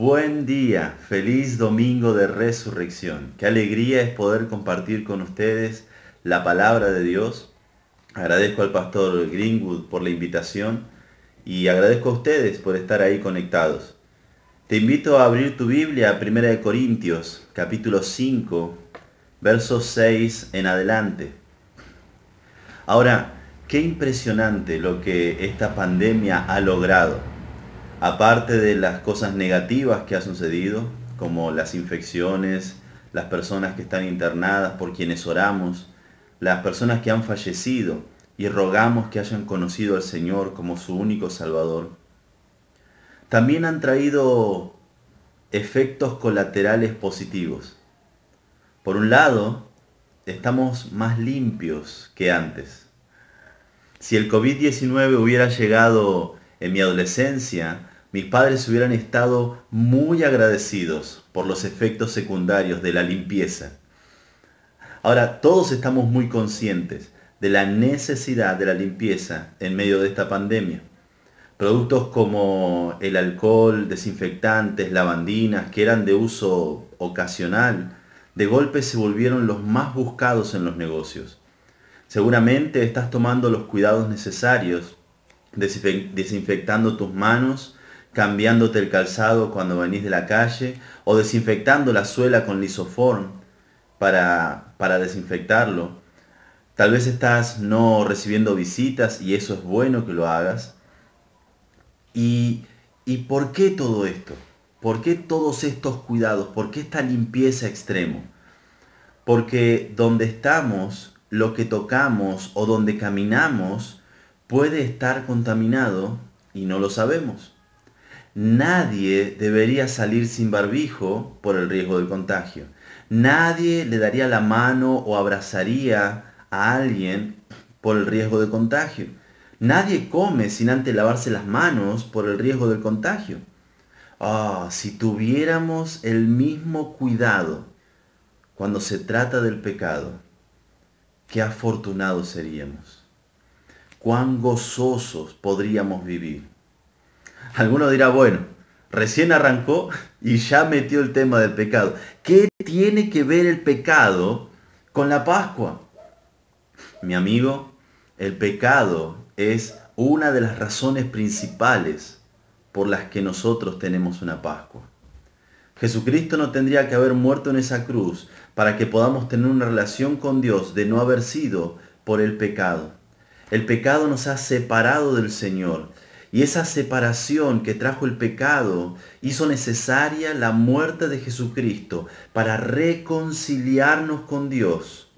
Buen día, feliz domingo de resurrección. Qué alegría es poder compartir con ustedes la palabra de Dios. Agradezco al pastor Greenwood por la invitación y agradezco a ustedes por estar ahí conectados. Te invito a abrir tu Biblia a 1 Corintios, capítulo 5, versos 6 en adelante. Ahora, qué impresionante lo que esta pandemia ha logrado aparte de las cosas negativas que ha sucedido, como las infecciones, las personas que están internadas por quienes oramos, las personas que han fallecido y rogamos que hayan conocido al Señor como su único Salvador, también han traído efectos colaterales positivos. Por un lado, estamos más limpios que antes. Si el COVID-19 hubiera llegado en mi adolescencia, mis padres hubieran estado muy agradecidos por los efectos secundarios de la limpieza. Ahora, todos estamos muy conscientes de la necesidad de la limpieza en medio de esta pandemia. Productos como el alcohol, desinfectantes, lavandinas, que eran de uso ocasional, de golpe se volvieron los más buscados en los negocios. Seguramente estás tomando los cuidados necesarios, desinfectando tus manos, cambiándote el calzado cuando venís de la calle o desinfectando la suela con lisoform para, para desinfectarlo. Tal vez estás no recibiendo visitas y eso es bueno que lo hagas. ¿Y, ¿Y por qué todo esto? ¿Por qué todos estos cuidados? ¿Por qué esta limpieza extremo? Porque donde estamos, lo que tocamos o donde caminamos puede estar contaminado y no lo sabemos. Nadie debería salir sin barbijo por el riesgo del contagio. Nadie le daría la mano o abrazaría a alguien por el riesgo de contagio. Nadie come sin antes lavarse las manos por el riesgo del contagio. Ah, si tuviéramos el mismo cuidado cuando se trata del pecado, qué afortunados seríamos. Cuán gozosos podríamos vivir. Alguno dirá, bueno, recién arrancó y ya metió el tema del pecado. ¿Qué tiene que ver el pecado con la Pascua? Mi amigo, el pecado es una de las razones principales por las que nosotros tenemos una Pascua. Jesucristo no tendría que haber muerto en esa cruz para que podamos tener una relación con Dios de no haber sido por el pecado. El pecado nos ha separado del Señor y esa separación que trajo el pecado hizo necesaria la muerte de Jesucristo para reconciliarnos con Dios.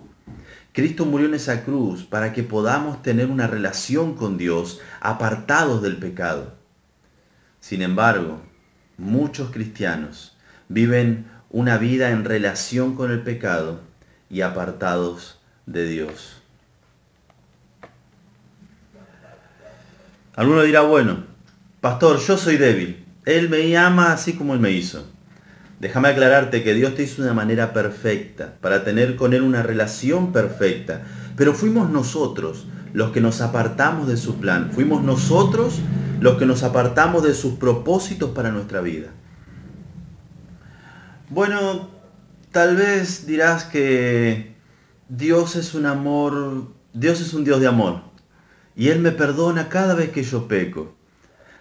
Cristo murió en esa cruz para que podamos tener una relación con Dios apartados del pecado. Sin embargo, muchos cristianos viven una vida en relación con el pecado y apartados de Dios. Alguno dirá, bueno, pastor, yo soy débil. Él me ama así como Él me hizo. Déjame aclararte que Dios te hizo de una manera perfecta, para tener con Él una relación perfecta. Pero fuimos nosotros los que nos apartamos de su plan. Fuimos nosotros los que nos apartamos de sus propósitos para nuestra vida. Bueno, tal vez dirás que Dios es un amor, Dios es un Dios de amor y Él me perdona cada vez que yo peco.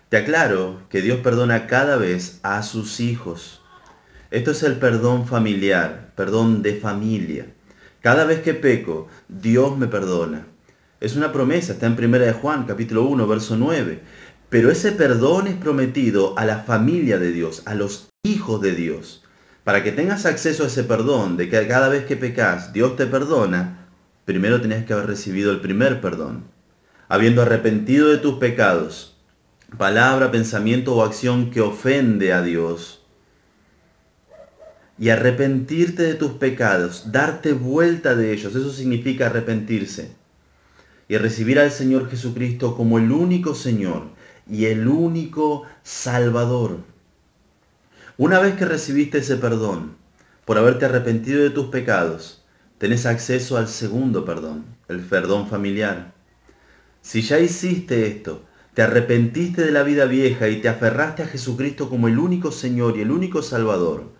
Te aclaro que Dios perdona cada vez a sus hijos. Esto es el perdón familiar, perdón de familia. Cada vez que peco, Dios me perdona. Es una promesa, está en 1 de Juan, capítulo 1, verso 9. Pero ese perdón es prometido a la familia de Dios, a los hijos de Dios. Para que tengas acceso a ese perdón, de que cada vez que pecas Dios te perdona, primero tenés que haber recibido el primer perdón habiendo arrepentido de tus pecados, palabra, pensamiento o acción que ofende a Dios, y arrepentirte de tus pecados, darte vuelta de ellos, eso significa arrepentirse, y recibir al Señor Jesucristo como el único Señor y el único Salvador. Una vez que recibiste ese perdón, por haberte arrepentido de tus pecados, tenés acceso al segundo perdón, el perdón familiar. Si ya hiciste esto, te arrepentiste de la vida vieja y te aferraste a Jesucristo como el único Señor y el único Salvador,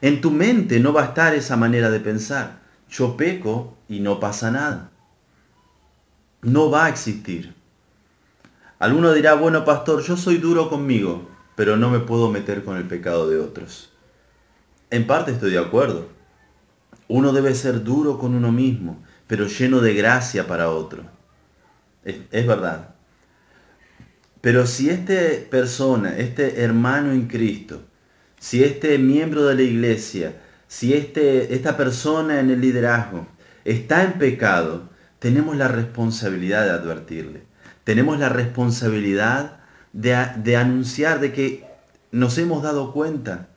en tu mente no va a estar esa manera de pensar. Yo peco y no pasa nada. No va a existir. Alguno dirá, bueno pastor, yo soy duro conmigo, pero no me puedo meter con el pecado de otros. En parte estoy de acuerdo. Uno debe ser duro con uno mismo, pero lleno de gracia para otro. Es, es verdad. Pero si esta persona, este hermano en Cristo, si este miembro de la iglesia, si este, esta persona en el liderazgo está en pecado, tenemos la responsabilidad de advertirle. Tenemos la responsabilidad de, de anunciar de que nos hemos dado cuenta.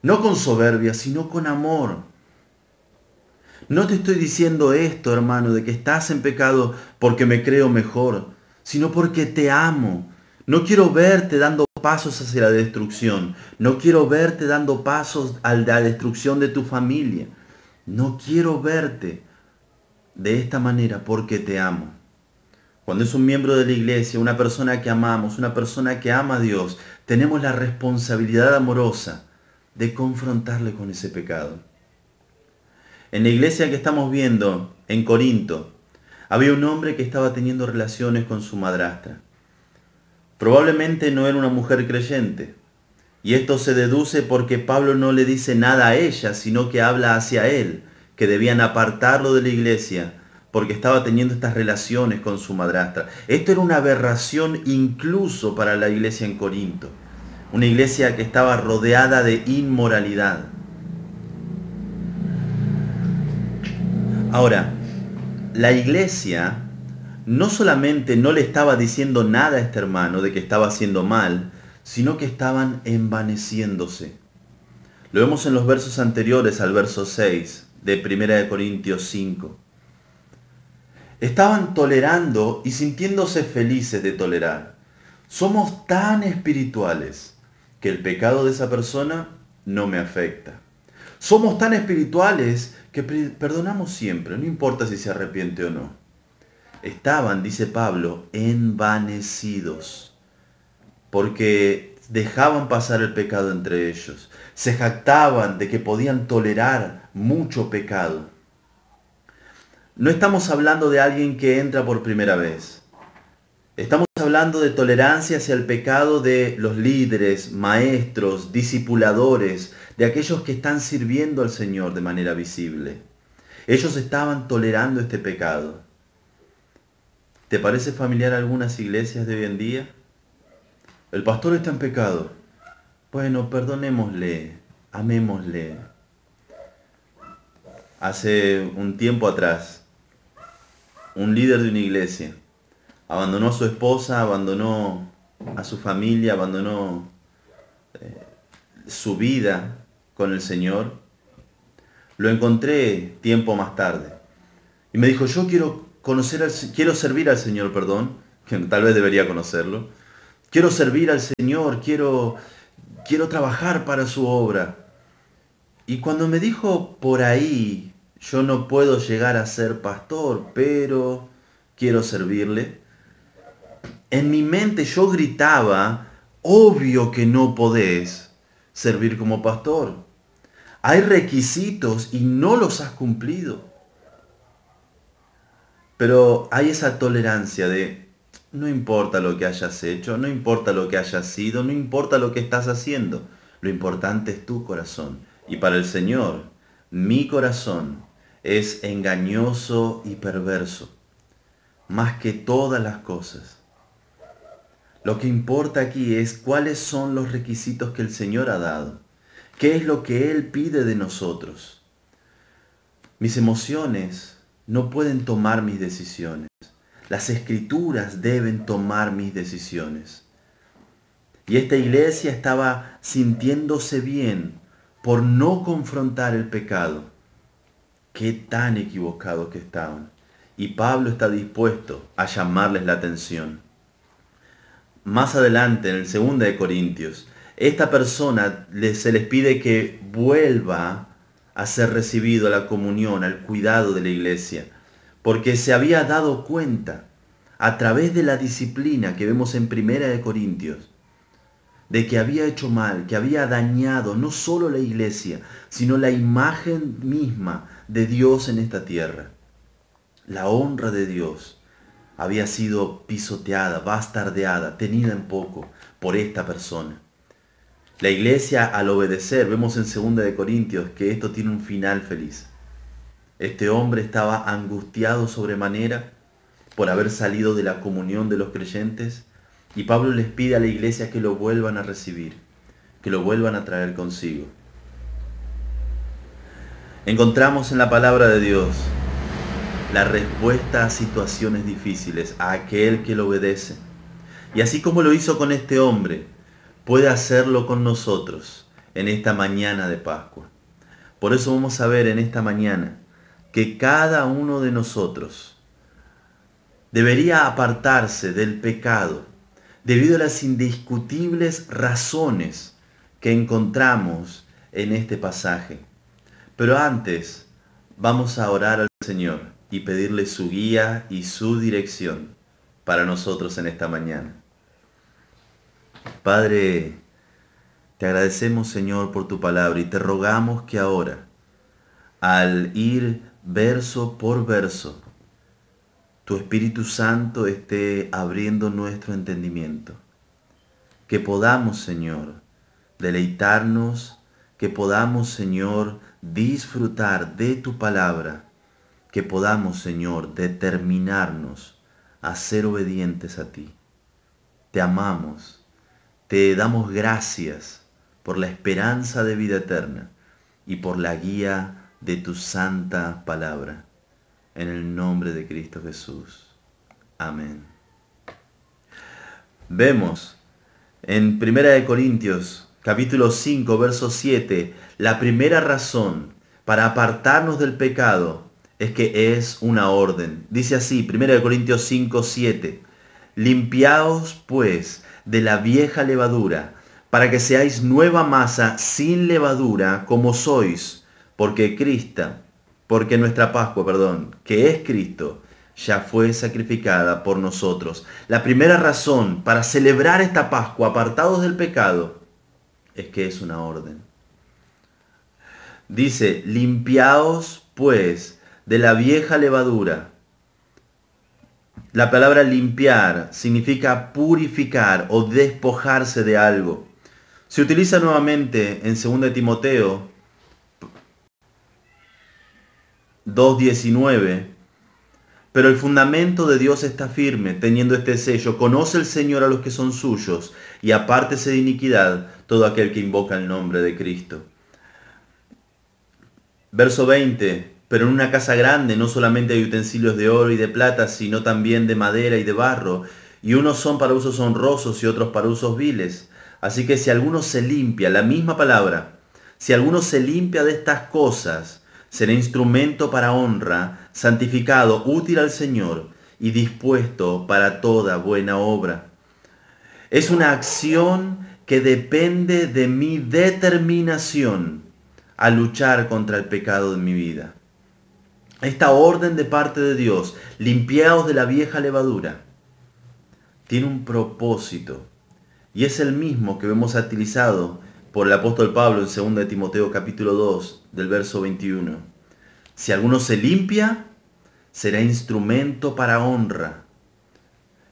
No con soberbia, sino con amor. No te estoy diciendo esto, hermano, de que estás en pecado porque me creo mejor, sino porque te amo. No quiero verte dando pasos hacia la destrucción. No quiero verte dando pasos a la destrucción de tu familia. No quiero verte de esta manera porque te amo. Cuando es un miembro de la iglesia, una persona que amamos, una persona que ama a Dios, tenemos la responsabilidad amorosa de confrontarle con ese pecado. En la iglesia que estamos viendo, en Corinto, había un hombre que estaba teniendo relaciones con su madrastra. Probablemente no era una mujer creyente. Y esto se deduce porque Pablo no le dice nada a ella, sino que habla hacia él, que debían apartarlo de la iglesia porque estaba teniendo estas relaciones con su madrastra. Esto era una aberración incluso para la iglesia en Corinto. Una iglesia que estaba rodeada de inmoralidad. Ahora, la iglesia no solamente no le estaba diciendo nada a este hermano de que estaba haciendo mal, sino que estaban envaneciéndose. Lo vemos en los versos anteriores al verso 6 de 1 Corintios 5. Estaban tolerando y sintiéndose felices de tolerar. Somos tan espirituales que el pecado de esa persona no me afecta. Somos tan espirituales que perdonamos siempre, no importa si se arrepiente o no estaban, dice Pablo, envanecidos, porque dejaban pasar el pecado entre ellos, se jactaban de que podían tolerar mucho pecado. No estamos hablando de alguien que entra por primera vez. Estamos hablando de tolerancia hacia el pecado de los líderes, maestros, discipuladores, de aquellos que están sirviendo al Señor de manera visible. Ellos estaban tolerando este pecado. ¿Te parece familiar algunas iglesias de hoy en día? El pastor está en pecado. Bueno, perdonémosle, amémosle. Hace un tiempo atrás, un líder de una iglesia abandonó a su esposa, abandonó a su familia, abandonó eh, su vida con el Señor. Lo encontré tiempo más tarde. Y me dijo, yo quiero conocer quiero servir al Señor, perdón, que tal vez debería conocerlo. Quiero servir al Señor, quiero, quiero trabajar para su obra. Y cuando me dijo por ahí, yo no puedo llegar a ser pastor, pero quiero servirle, en mi mente yo gritaba, obvio que no podés servir como pastor. Hay requisitos y no los has cumplido. Pero hay esa tolerancia de, no importa lo que hayas hecho, no importa lo que hayas sido, no importa lo que estás haciendo, lo importante es tu corazón. Y para el Señor, mi corazón es engañoso y perverso, más que todas las cosas. Lo que importa aquí es cuáles son los requisitos que el Señor ha dado, qué es lo que Él pide de nosotros. Mis emociones no pueden tomar mis decisiones. Las escrituras deben tomar mis decisiones. Y esta iglesia estaba sintiéndose bien por no confrontar el pecado. Qué tan equivocados que estaban. Y Pablo está dispuesto a llamarles la atención. Más adelante, en el segundo de Corintios, esta persona se les pide que vuelva a ser recibido a la comunión, al cuidado de la iglesia, porque se había dado cuenta, a través de la disciplina que vemos en Primera de Corintios, de que había hecho mal, que había dañado no solo la iglesia, sino la imagen misma de Dios en esta tierra. La honra de Dios había sido pisoteada, bastardeada, tenida en poco por esta persona. La iglesia al obedecer, vemos en 2 de Corintios que esto tiene un final feliz. Este hombre estaba angustiado sobremanera por haber salido de la comunión de los creyentes y Pablo les pide a la iglesia que lo vuelvan a recibir, que lo vuelvan a traer consigo. Encontramos en la palabra de Dios la respuesta a situaciones difíciles, a aquel que lo obedece. Y así como lo hizo con este hombre, puede hacerlo con nosotros en esta mañana de Pascua. Por eso vamos a ver en esta mañana que cada uno de nosotros debería apartarse del pecado debido a las indiscutibles razones que encontramos en este pasaje. Pero antes vamos a orar al Señor y pedirle su guía y su dirección para nosotros en esta mañana. Padre, te agradecemos Señor por tu palabra y te rogamos que ahora, al ir verso por verso, tu Espíritu Santo esté abriendo nuestro entendimiento. Que podamos, Señor, deleitarnos, que podamos, Señor, disfrutar de tu palabra, que podamos, Señor, determinarnos a ser obedientes a ti. Te amamos, te damos gracias por la esperanza de vida eterna y por la guía de tu santa palabra en el nombre de Cristo Jesús. Amén. Vemos en 1 Corintios capítulo 5 verso 7 la primera razón para apartarnos del pecado es que es una orden. Dice así, 1 Corintios 5, 7. Limpiaos pues de la vieja levadura, para que seáis nueva masa sin levadura como sois, porque Cristo, porque nuestra Pascua, perdón, que es Cristo, ya fue sacrificada por nosotros. La primera razón para celebrar esta Pascua apartados del pecado es que es una orden. Dice, limpiaos pues de la vieja levadura. La palabra limpiar significa purificar o despojarse de algo. Se utiliza nuevamente en 2 Timoteo 2.19. Pero el fundamento de Dios está firme, teniendo este sello. Conoce el Señor a los que son suyos, y apártese de iniquidad todo aquel que invoca el nombre de Cristo. Verso 20. Pero en una casa grande no solamente hay utensilios de oro y de plata, sino también de madera y de barro, y unos son para usos honrosos y otros para usos viles. Así que si alguno se limpia, la misma palabra, si alguno se limpia de estas cosas, será instrumento para honra, santificado, útil al Señor y dispuesto para toda buena obra. Es una acción que depende de mi determinación a luchar contra el pecado de mi vida. Esta orden de parte de Dios, limpiados de la vieja levadura, tiene un propósito y es el mismo que vemos utilizado por el apóstol Pablo en 2 Timoteo capítulo 2 del verso 21. Si alguno se limpia, será instrumento para honra.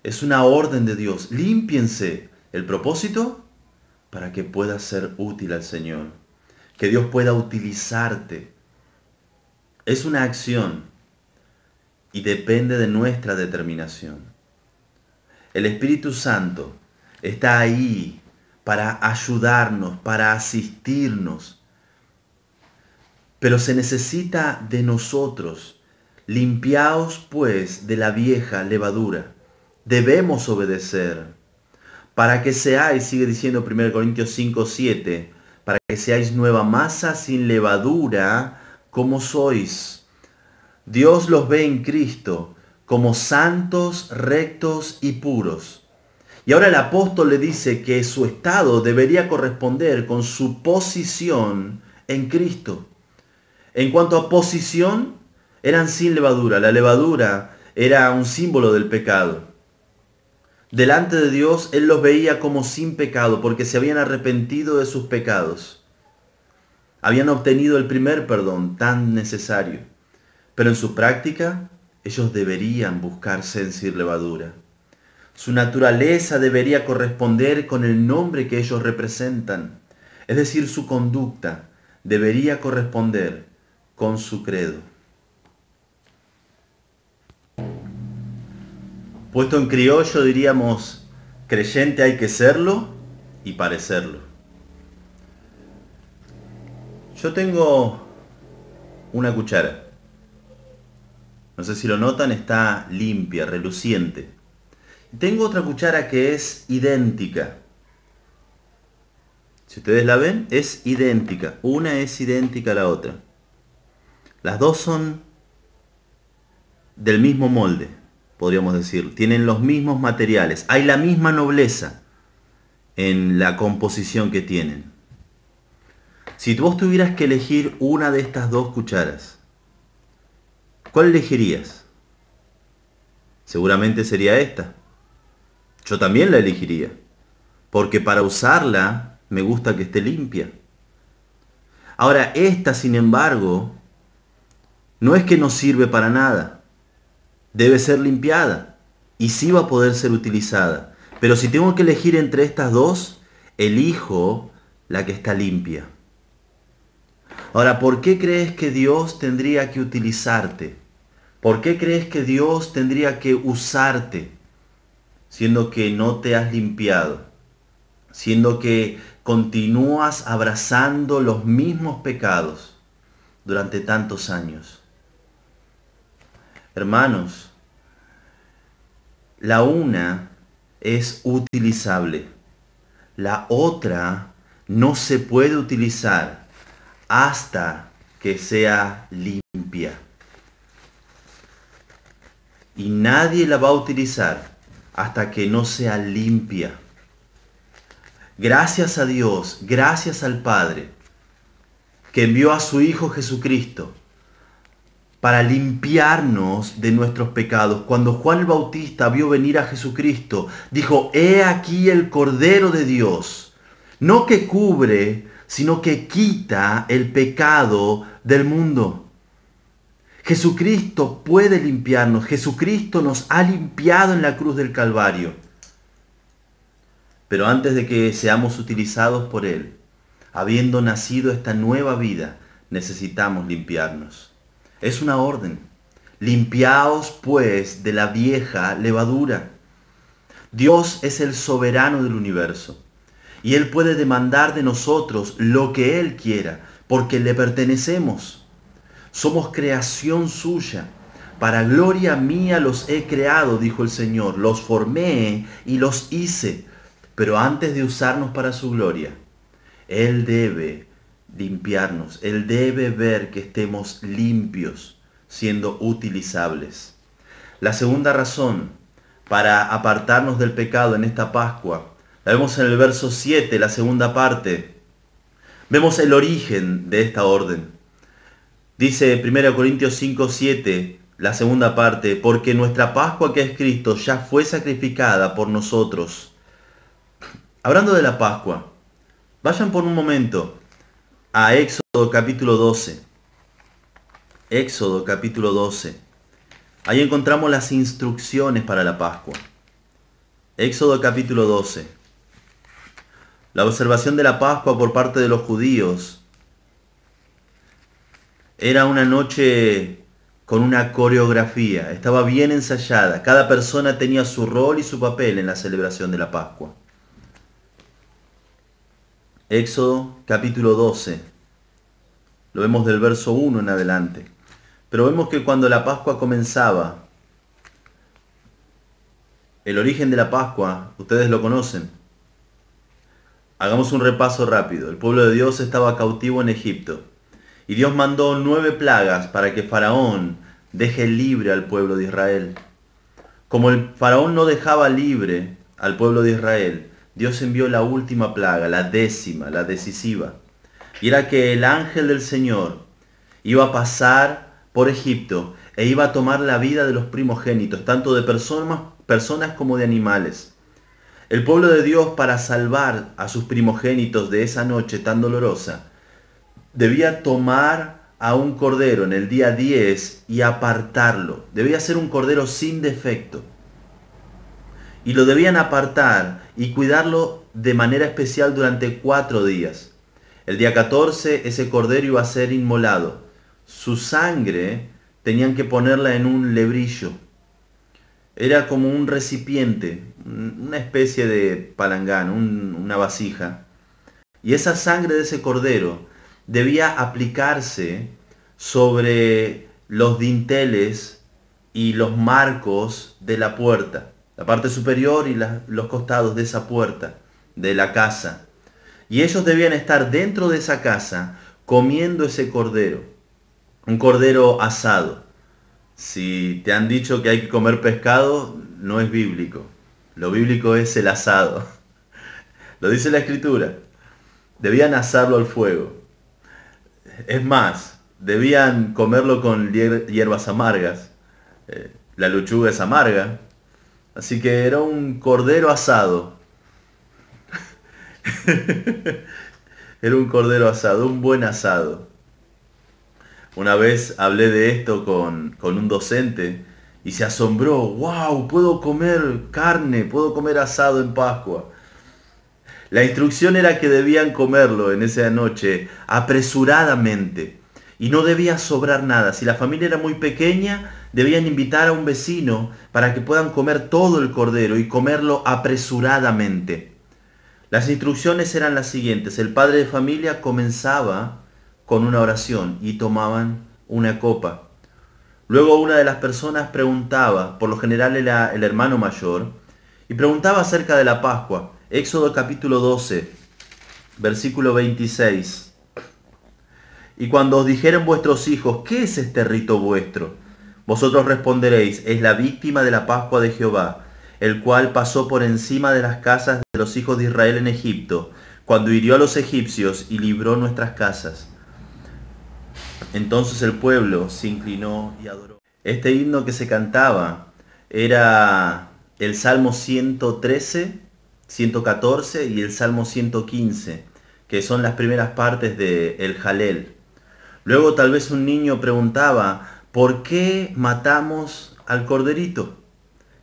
Es una orden de Dios. Límpiense. ¿El propósito? Para que puedas ser útil al Señor. Que Dios pueda utilizarte. Es una acción y depende de nuestra determinación. El Espíritu Santo está ahí para ayudarnos, para asistirnos. Pero se necesita de nosotros. Limpiaos pues de la vieja levadura. Debemos obedecer. Para que seáis, sigue diciendo 1 Corintios 5, 7, para que seáis nueva masa sin levadura como sois. Dios los ve en Cristo como santos, rectos y puros y ahora el apóstol le dice que su estado debería corresponder con su posición en Cristo. En cuanto a posición, eran sin levadura. La levadura era un símbolo del pecado. delante de Dios, Él los veía como sin pecado, porque se habían arrepentido de sus pecados. Habían obtenido el primer perdón tan necesario. Pero en su práctica, ellos deberían buscar sentir levadura. Su naturaleza debería corresponder con el nombre que ellos representan. Es decir, su conducta debería corresponder con su credo. Puesto en criollo diríamos, creyente hay que serlo y parecerlo. Yo tengo una cuchara. No sé si lo notan, está limpia, reluciente. Tengo otra cuchara que es idéntica. Si ustedes la ven, es idéntica. Una es idéntica a la otra. Las dos son del mismo molde, podríamos decir. Tienen los mismos materiales. Hay la misma nobleza en la composición que tienen. Si vos tuvieras que elegir una de estas dos cucharas, ¿cuál elegirías? Seguramente sería esta. Yo también la elegiría. Porque para usarla me gusta que esté limpia. Ahora, esta, sin embargo, no es que no sirve para nada. Debe ser limpiada y sí va a poder ser utilizada. Pero si tengo que elegir entre estas dos, elijo la que está limpia. Ahora, ¿por qué crees que Dios tendría que utilizarte? ¿Por qué crees que Dios tendría que usarte siendo que no te has limpiado? Siendo que continúas abrazando los mismos pecados durante tantos años. Hermanos, la una es utilizable, la otra no se puede utilizar hasta que sea limpia. Y nadie la va a utilizar hasta que no sea limpia. Gracias a Dios, gracias al Padre, que envió a su Hijo Jesucristo para limpiarnos de nuestros pecados. Cuando Juan el Bautista vio venir a Jesucristo, dijo, he aquí el Cordero de Dios, no que cubre, sino que quita el pecado del mundo. Jesucristo puede limpiarnos, Jesucristo nos ha limpiado en la cruz del Calvario. Pero antes de que seamos utilizados por Él, habiendo nacido esta nueva vida, necesitamos limpiarnos. Es una orden. Limpiaos pues de la vieja levadura. Dios es el soberano del universo y Él puede demandar de nosotros lo que Él quiera, porque le pertenecemos. Somos creación suya. Para gloria mía los he creado, dijo el Señor. Los formé y los hice. Pero antes de usarnos para su gloria, Él debe limpiarnos, Él debe ver que estemos limpios, siendo utilizables. La segunda razón para apartarnos del pecado en esta Pascua, la vemos en el verso 7, la segunda parte. Vemos el origen de esta orden. Dice 1 Corintios 5, 7, la segunda parte, porque nuestra Pascua que es Cristo ya fue sacrificada por nosotros Hablando de la Pascua, vayan por un momento a Éxodo capítulo 12. Éxodo capítulo 12. Ahí encontramos las instrucciones para la Pascua. Éxodo capítulo 12. La observación de la Pascua por parte de los judíos era una noche con una coreografía, estaba bien ensayada. Cada persona tenía su rol y su papel en la celebración de la Pascua. Éxodo capítulo 12. Lo vemos del verso 1 en adelante. Pero vemos que cuando la Pascua comenzaba, el origen de la Pascua, ustedes lo conocen. Hagamos un repaso rápido. El pueblo de Dios estaba cautivo en Egipto. Y Dios mandó nueve plagas para que Faraón deje libre al pueblo de Israel. Como el Faraón no dejaba libre al pueblo de Israel, Dios envió la última plaga, la décima, la decisiva. Y era que el ángel del Señor iba a pasar por Egipto e iba a tomar la vida de los primogénitos, tanto de personas, personas como de animales. El pueblo de Dios para salvar a sus primogénitos de esa noche tan dolorosa, debía tomar a un cordero en el día 10 y apartarlo. Debía ser un cordero sin defecto. Y lo debían apartar y cuidarlo de manera especial durante cuatro días. El día 14 ese cordero iba a ser inmolado. Su sangre tenían que ponerla en un lebrillo. Era como un recipiente, una especie de palangán, una vasija. Y esa sangre de ese cordero debía aplicarse sobre los dinteles y los marcos de la puerta, la parte superior y los costados de esa puerta, de la casa. Y ellos debían estar dentro de esa casa comiendo ese cordero, un cordero asado. Si te han dicho que hay que comer pescado, no es bíblico. Lo bíblico es el asado. Lo dice la escritura. Debían asarlo al fuego. Es más, debían comerlo con hierbas amargas. Eh, la lechuga es amarga. Así que era un cordero asado. era un cordero asado, un buen asado. Una vez hablé de esto con, con un docente y se asombró. ¡Wow! Puedo comer carne, puedo comer asado en Pascua. La instrucción era que debían comerlo en esa noche apresuradamente y no debía sobrar nada. Si la familia era muy pequeña, debían invitar a un vecino para que puedan comer todo el cordero y comerlo apresuradamente. Las instrucciones eran las siguientes. El padre de familia comenzaba con una oración y tomaban una copa. Luego una de las personas preguntaba, por lo general era el hermano mayor, y preguntaba acerca de la Pascua. Éxodo capítulo 12, versículo 26. Y cuando os dijeren vuestros hijos, ¿qué es este rito vuestro? Vosotros responderéis, es la víctima de la Pascua de Jehová, el cual pasó por encima de las casas de los hijos de Israel en Egipto, cuando hirió a los egipcios y libró nuestras casas. Entonces el pueblo se inclinó y adoró. Este himno que se cantaba era el Salmo 113 114 y el Salmo 115, que son las primeras partes de el Jalel. Luego tal vez un niño preguntaba, ¿por qué matamos al corderito?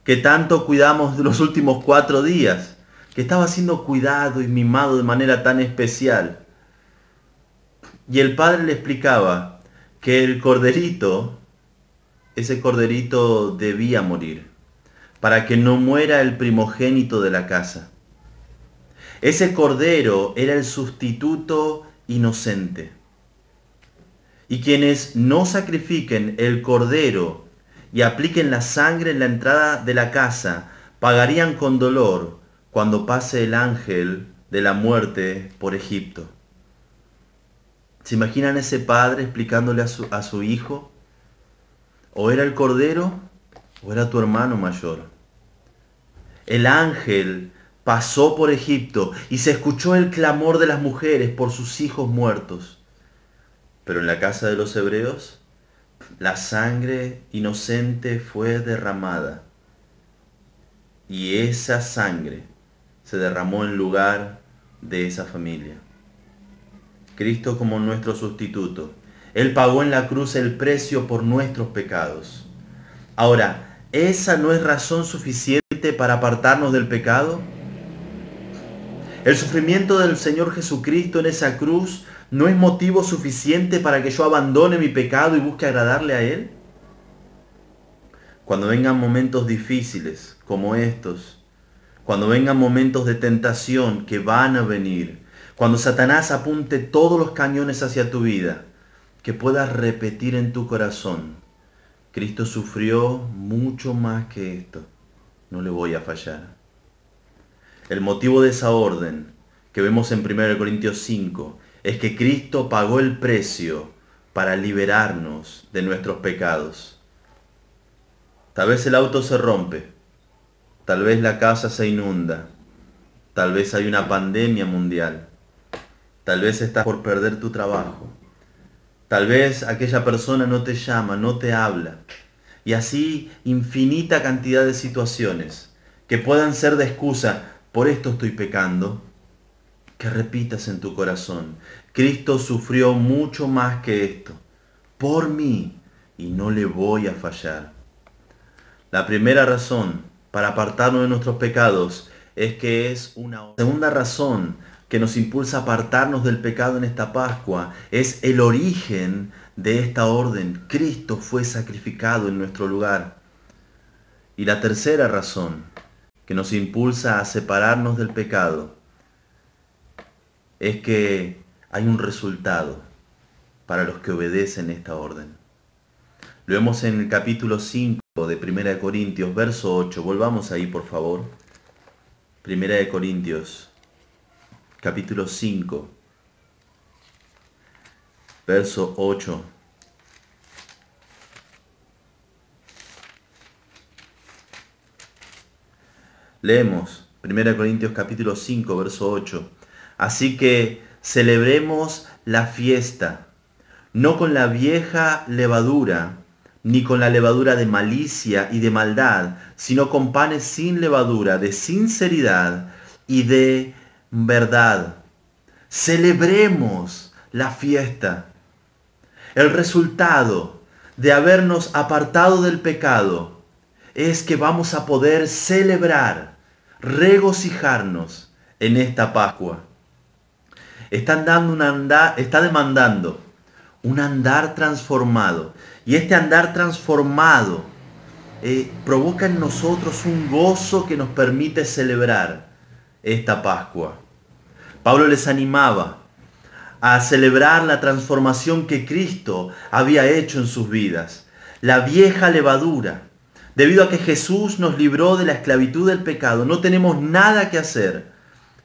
Que tanto cuidamos de los últimos cuatro días, que estaba siendo cuidado y mimado de manera tan especial. Y el padre le explicaba que el corderito, ese corderito debía morir, para que no muera el primogénito de la casa. Ese cordero era el sustituto inocente. Y quienes no sacrifiquen el cordero y apliquen la sangre en la entrada de la casa, pagarían con dolor cuando pase el ángel de la muerte por Egipto. ¿Se imaginan ese padre explicándole a su, a su hijo? ¿O era el cordero o era tu hermano mayor? El ángel pasó por Egipto y se escuchó el clamor de las mujeres por sus hijos muertos. Pero en la casa de los hebreos, la sangre inocente fue derramada. Y esa sangre se derramó en lugar de esa familia. Cristo como nuestro sustituto. Él pagó en la cruz el precio por nuestros pecados. Ahora, ¿esa no es razón suficiente para apartarnos del pecado? El sufrimiento del Señor Jesucristo en esa cruz no es motivo suficiente para que yo abandone mi pecado y busque agradarle a Él. Cuando vengan momentos difíciles como estos, cuando vengan momentos de tentación que van a venir, cuando Satanás apunte todos los cañones hacia tu vida, que puedas repetir en tu corazón, Cristo sufrió mucho más que esto, no le voy a fallar. El motivo de esa orden que vemos en 1 Corintios 5 es que Cristo pagó el precio para liberarnos de nuestros pecados. Tal vez el auto se rompe, tal vez la casa se inunda, tal vez hay una pandemia mundial, tal vez estás por perder tu trabajo, tal vez aquella persona no te llama, no te habla, y así infinita cantidad de situaciones que puedan ser de excusa por esto estoy pecando, que repitas en tu corazón, Cristo sufrió mucho más que esto, por mí, y no le voy a fallar. La primera razón para apartarnos de nuestros pecados es que es una segunda razón que nos impulsa a apartarnos del pecado en esta Pascua es el origen de esta orden. Cristo fue sacrificado en nuestro lugar. Y la tercera razón que nos impulsa a separarnos del pecado es que hay un resultado para los que obedecen esta orden. Lo vemos en el capítulo 5 de 1 Corintios, verso 8. Volvamos ahí, por favor. 1 Corintios, capítulo 5, verso 8. Leemos 1 Corintios capítulo 5, verso 8. Así que celebremos la fiesta, no con la vieja levadura, ni con la levadura de malicia y de maldad, sino con panes sin levadura, de sinceridad y de verdad. Celebremos la fiesta. El resultado de habernos apartado del pecado es que vamos a poder celebrar, regocijarnos en esta Pascua. Dando un está demandando un andar transformado. Y este andar transformado eh, provoca en nosotros un gozo que nos permite celebrar esta Pascua. Pablo les animaba a celebrar la transformación que Cristo había hecho en sus vidas. La vieja levadura. Debido a que Jesús nos libró de la esclavitud del pecado, no tenemos nada que hacer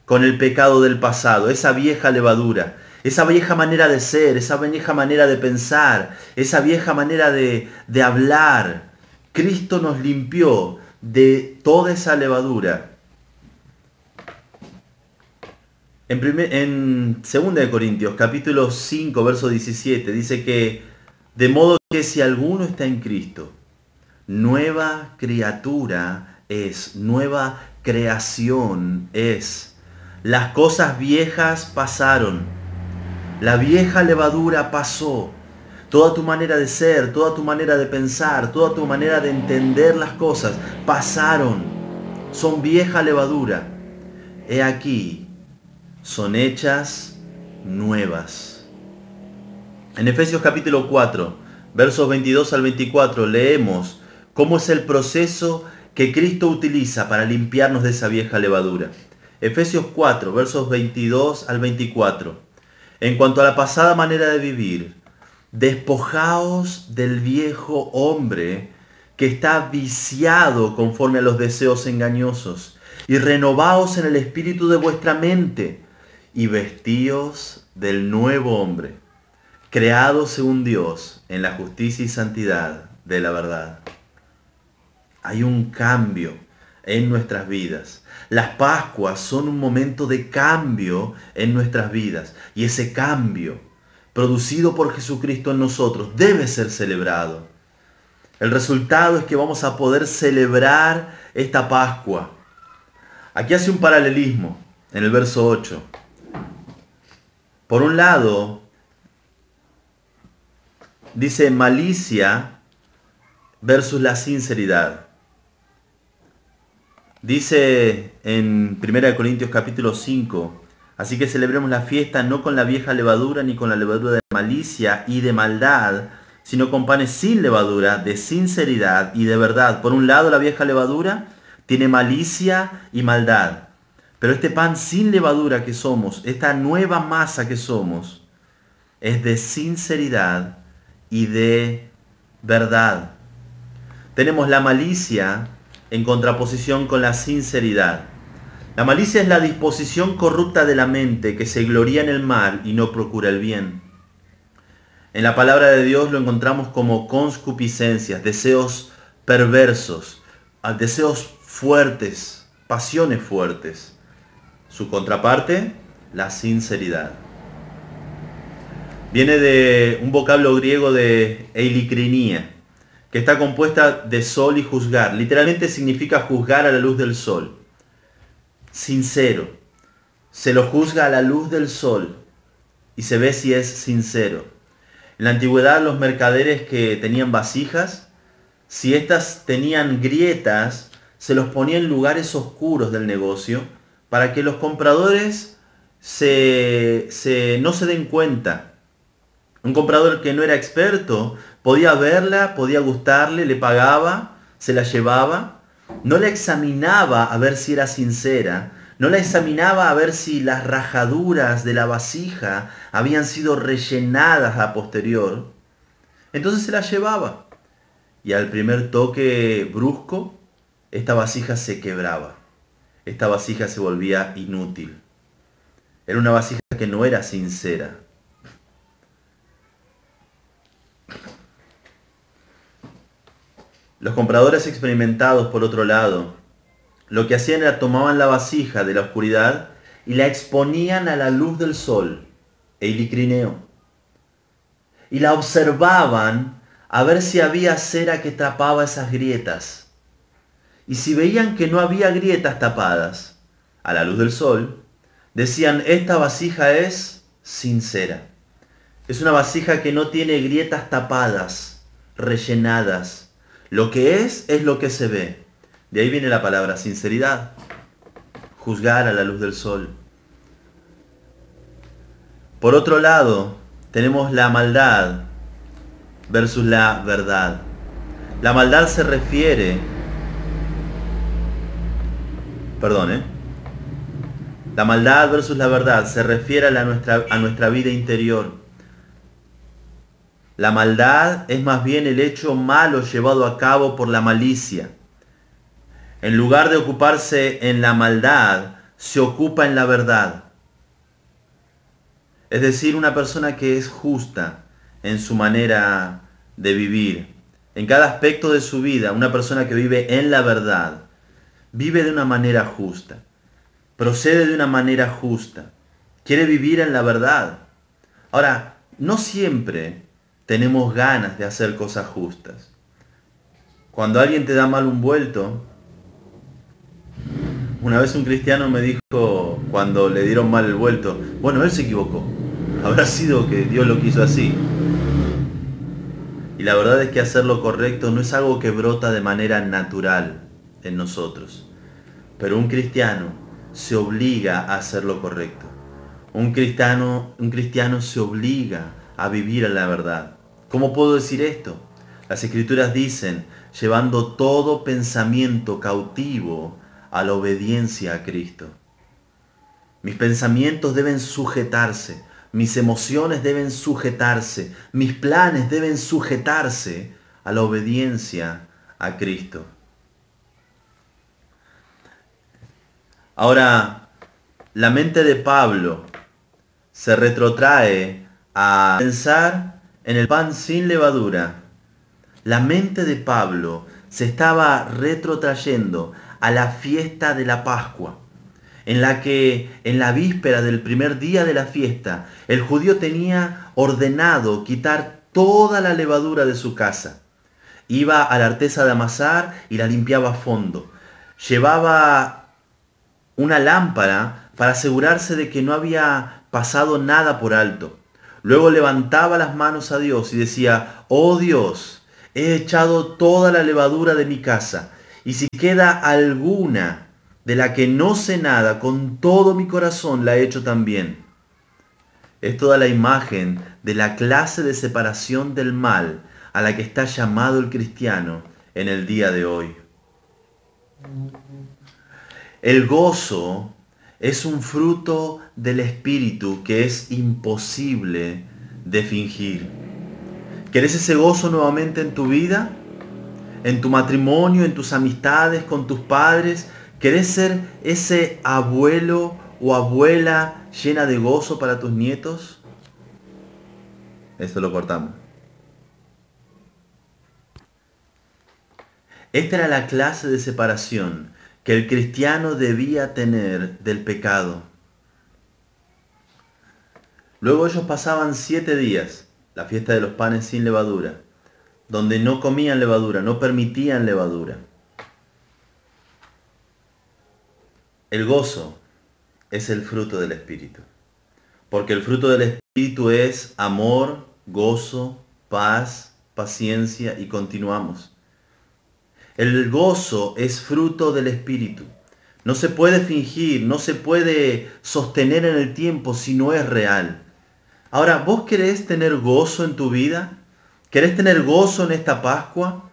con el pecado del pasado, esa vieja levadura esa vieja manera de ser, esa vieja manera de pensar, esa vieja manera de, hablar. Cristo nos limpió de toda esa levadura. En, en 2 de Corintios, capítulo 5, verso 17, dice que, de modo que si alguno está en Cristo, nueva criatura es, nueva creación es. Las cosas viejas pasaron la vieja levadura pasó. Toda tu manera de ser, toda tu manera de pensar, toda tu manera de entender las cosas pasaron. Son vieja levadura. He aquí, son hechas nuevas. En Efesios capítulo 4, versos 22 al 24, leemos cómo es el proceso que Cristo utiliza para limpiarnos de esa vieja levadura. Efesios 4, versos 22 al 24. En cuanto a la pasada manera de vivir, despojaos del viejo hombre que está viciado conforme a los deseos engañosos, y renovaos en el espíritu de vuestra mente, y vestíos del nuevo hombre, creado según Dios en la justicia y santidad de la verdad. Hay un cambio en nuestras vidas. Las Pascuas son un momento de cambio en nuestras vidas y ese cambio producido por Jesucristo en nosotros debe ser celebrado. El resultado es que vamos a poder celebrar esta Pascua. Aquí hace un paralelismo en el verso 8. Por un lado, dice malicia versus la sinceridad. Dice en 1 Corintios capítulo 5, así que celebremos la fiesta no con la vieja levadura ni con la levadura de malicia y de maldad, sino con panes sin levadura, de sinceridad y de verdad. Por un lado la vieja levadura tiene malicia y maldad, pero este pan sin levadura que somos, esta nueva masa que somos, es de sinceridad y de verdad. Tenemos la malicia en contraposición con la sinceridad. La malicia es la disposición corrupta de la mente que se gloría en el mal y no procura el bien. En la palabra de Dios lo encontramos como conscupiscencias, deseos perversos, deseos fuertes, pasiones fuertes. Su contraparte, la sinceridad. Viene de un vocablo griego de eilicrinía, que está compuesta de sol y juzgar. Literalmente significa juzgar a la luz del sol. sincero. Se lo juzga a la luz del sol y se ve si es sincero. En la antigüedad los mercaderes que tenían vasijas, si éstas tenían grietas, se los ponía en lugares oscuros del negocio para que los compradores se, no se den cuenta. Un comprador que no era experto podía verla, podía gustarle, le pagaba, se la llevaba, no la examinaba a ver si era sincera, no la examinaba a ver si las rajaduras de la vasija habían sido rellenadas a posterior. Entonces se la llevaba. Y al primer toque brusco, esta vasija se quebraba. Esta vasija se volvía inútil. Era una vasija que no era sincera. Los compradores experimentados, por otro lado, lo que hacían era tomaban la vasija de la oscuridad y la exponían a la luz del sol, eilicrineo, y la observaban a ver si había cera que tapaba esas grietas. Y si veían que no había grietas tapadas a la luz del sol, decían, esta vasija es sincera. Es una vasija que no tiene grietas tapadas, rellenadas. Lo que es es lo que se ve. De ahí viene la palabra sinceridad. Juzgar a la luz del sol. Por otro lado, tenemos la maldad versus la verdad. La maldad se refiere, perdón, ¿eh? La maldad versus la verdad se refiere a, nuestra, a nuestra vida interior. La maldad es más bien el hecho malo llevado a cabo por la malicia. En lugar de ocuparse en la maldad, se ocupa en la verdad. Es decir, una persona que es justa en su manera de vivir. En cada aspecto de su vida, una persona que vive en la verdad, vive de una manera justa, procede de una manera justa, quiere vivir en la verdad. Ahora, no siempre tenemos ganas de hacer cosas justas. Cuando alguien te da mal un vuelto, una vez un cristiano me dijo cuando le dieron mal el vuelto, bueno, él se equivocó. Habrá sido que Dios lo quiso así. Y la verdad es que hacer lo correcto no es algo que brota de manera natural en nosotros. Pero un cristiano se obliga a hacer lo correcto. Un cristiano, un cristiano se obliga a vivir en la verdad. ¿Cómo puedo decir esto? Las escrituras dicen, llevando todo pensamiento cautivo a la obediencia a Cristo. Mis pensamientos deben sujetarse, mis emociones deben sujetarse, mis planes deben sujetarse a la obediencia a Cristo. Ahora, la mente de Pablo se retrotrae a pensar en el pan sin levadura. La mente de Pablo se estaba retrotrayendo a la fiesta de la Pascua, en la que en la víspera del primer día de la fiesta el judío tenía ordenado quitar toda la levadura de su casa. Iba a la artesa de amasar y la limpiaba a fondo. Llevaba una lámpara para asegurarse de que no había pasado nada por alto. Luego levantaba las manos a Dios y decía, oh Dios, he echado toda la levadura de mi casa y si queda alguna de la que no sé nada, con todo mi corazón la he hecho también. Es toda la imagen de la clase de separación del mal a la que está llamado el cristiano en el día de hoy. El gozo es un fruto del espíritu que es imposible de fingir. ¿Querés ese gozo nuevamente en tu vida? en tu matrimonio, en tus amistades, con tus padres? ¿Querés ser ese abuelo o abuela llena de gozo para tus nietos? Esto lo cortamos. Esta era la clase de separación que el cristiano debía tener del pecado. Luego ellos pasaban siete días, la fiesta de los panes sin levadura, donde no comían levadura, no permitían levadura. El gozo es el fruto del Espíritu. Porque el fruto del Espíritu es amor, gozo, paz, paciencia y continuamos. El gozo es fruto del Espíritu. No se puede fingir, no se puede sostener en el tiempo si no es real. Ahora, ¿vos querés tener gozo en tu vida? ¿Querés tener gozo en esta Pascua?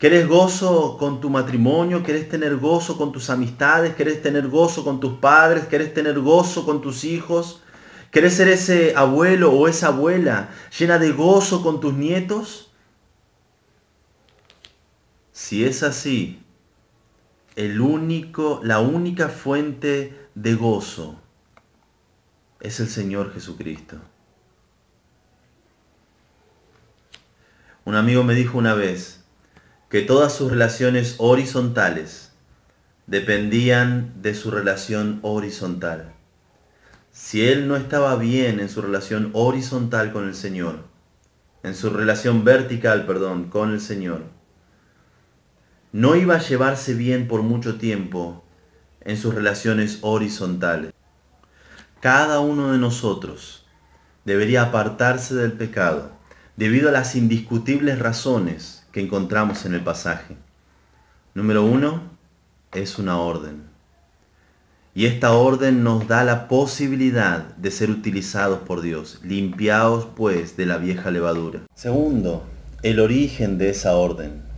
¿Querés gozo con tu matrimonio? ¿Querés tener gozo con tus amistades? ¿Querés tener gozo con tus padres? ¿Querés tener gozo con tus hijos? ¿Querés ser ese abuelo o esa abuela llena de gozo con tus nietos? Si es así, el único, la única fuente de gozo es el Señor Jesucristo. Un amigo me dijo una vez, que todas sus relaciones horizontales dependían de su relación horizontal. Si él no estaba bien en su relación horizontal con el Señor, en su relación vertical, perdón, con el Señor, no iba a llevarse bien por mucho tiempo en sus relaciones horizontales. Cada uno de nosotros debería apartarse del pecado debido a las indiscutibles razones que encontramos en el pasaje. Número uno, es una orden. Y esta orden nos da la posibilidad de ser utilizados por Dios. Limpiaos pues de la vieja levadura. Segundo, el origen de esa orden.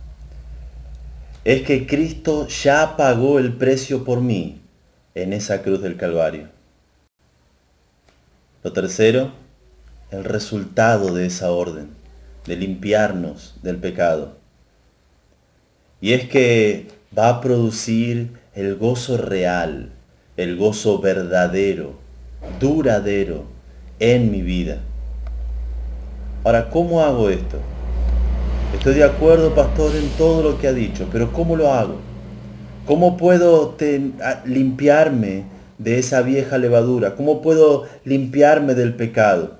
Es que Cristo ya pagó el precio por mí en esa cruz del Calvario. Lo tercero, el resultado de esa orden de limpiarnos del pecado. Y es que va a producir el gozo real, el gozo verdadero, duradero en mi vida. Ahora, ¿cómo hago esto? Estoy de acuerdo, pastor, en todo lo que ha dicho, pero ¿cómo lo hago? ¿Cómo puedo limpiarme de esa vieja levadura? ¿Cómo puedo limpiarme del pecado?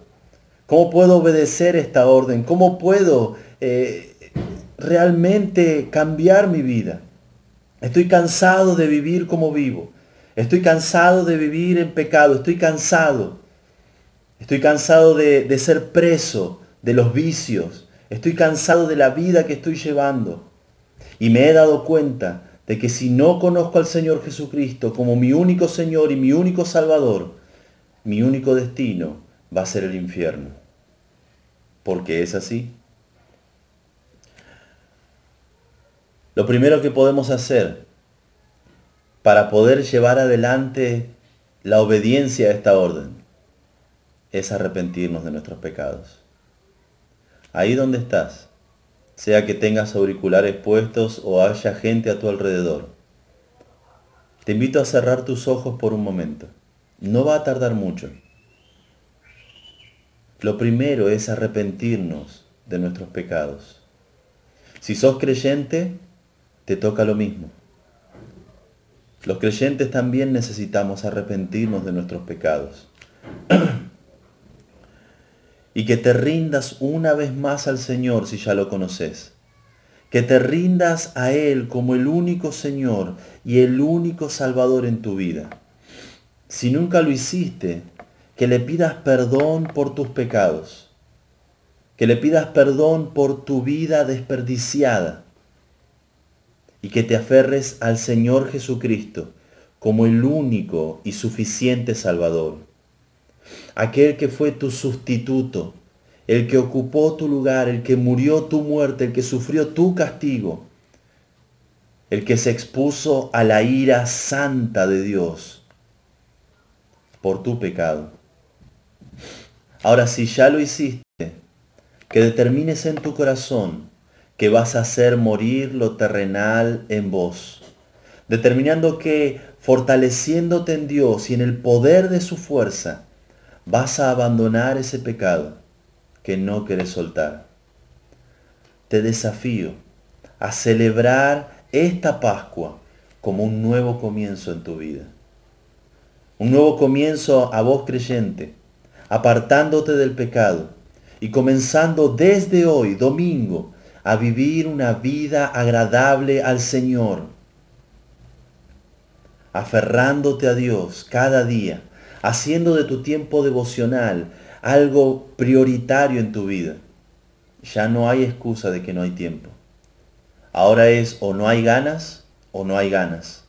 ¿Cómo puedo obedecer esta orden? ¿Cómo puedo eh, realmente cambiar mi vida? Estoy cansado de vivir como vivo. Estoy cansado de vivir en pecado. Estoy cansado. Estoy cansado de ser preso de los vicios. Estoy cansado de la vida que estoy llevando. Y me he dado cuenta de que si no conozco al Señor Jesucristo como mi único Señor y mi único Salvador, mi único destino va a ser el infierno. Porque es así. Lo primero que podemos hacer para poder llevar adelante la obediencia a esta orden es arrepentirnos de nuestros pecados. Ahí donde estás, sea que tengas auriculares puestos o haya gente a tu alrededor, te invito a cerrar tus ojos por un momento. No va a tardar mucho. Lo primero es arrepentirnos de nuestros pecados. Si sos creyente, te toca lo mismo. Los creyentes también necesitamos arrepentirnos de nuestros pecados. y que te rindas una vez más al Señor si ya lo conoces. Que te rindas a Él como el único Señor y el único Salvador en tu vida. Si nunca lo hiciste, que le pidas perdón por tus pecados, que le pidas perdón por tu vida desperdiciada y que te aferres al Señor Jesucristo como el único y suficiente Salvador, aquel que fue tu sustituto, el que ocupó tu lugar, el que murió tu muerte, el que sufrió tu castigo, el que se expuso a la ira santa de Dios por tu pecado. Ahora, si ya lo hiciste, que determines en tu corazón que vas a hacer morir lo terrenal en vos, determinando que fortaleciéndote en Dios y en el poder de su fuerza, vas a abandonar ese pecado que no quieres soltar. Te desafío a celebrar esta Pascua como un nuevo comienzo en tu vida. Un nuevo comienzo a vos creyente, apartándote del pecado y comenzando desde hoy, domingo, a vivir una vida agradable al Señor. aferrándote a Dios cada día, haciendo de tu tiempo devocional algo prioritario en tu vida, ya no hay excusa de que no hay tiempo. Ahora es o no hay ganas o no hay ganas.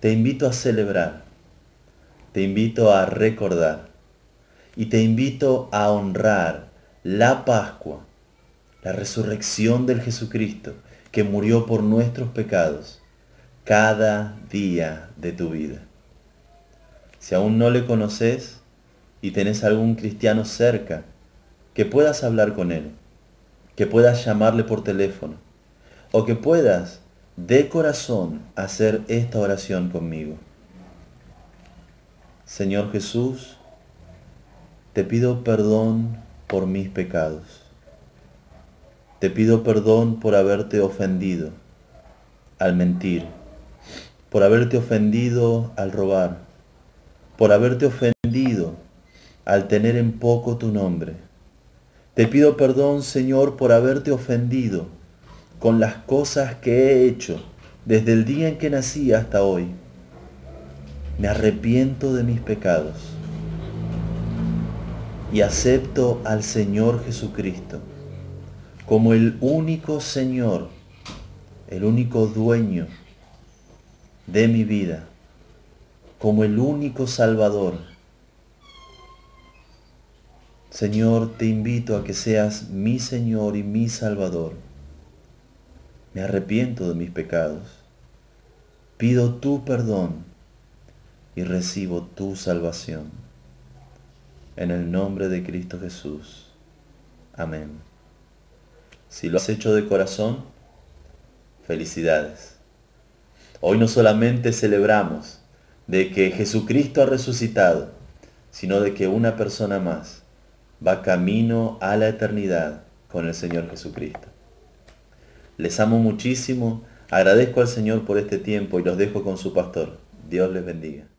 Te invito a celebrar, te invito a recordar y te invito a honrar la Pascua, la resurrección del Jesucristo que murió por nuestros pecados cada día de tu vida. Si aún no le conoces y tenés algún cristiano cerca, que puedas hablar con él, que puedas llamarle por teléfono, o que puedas de corazón hacer esta oración conmigo. Señor Jesús, te pido perdón por mis pecados. Te pido perdón por haberte ofendido al mentir, por haberte ofendido al robar, por haberte ofendido al tener en poco tu nombre. Te pido perdón, Señor, por haberte ofendido con las cosas que he hecho desde el día en que nací hasta hoy. Me arrepiento de mis pecados y acepto al Señor Jesucristo como el único Señor, el único dueño de mi vida como el único Salvador. Señor, te invito a que seas mi Señor y mi Salvador. Me arrepiento de mis pecados. Pido tu perdón y recibo tu salvación. En el nombre de Cristo Jesús. Amén. Si lo has hecho de corazón, felicidades. Hoy no solamente celebramos de que Jesucristo ha resucitado, sino de que una persona más va camino a la eternidad con el Señor Jesucristo. Les amo muchísimo, agradezco al Señor por este tiempo y los dejo con su pastor. Dios les bendiga.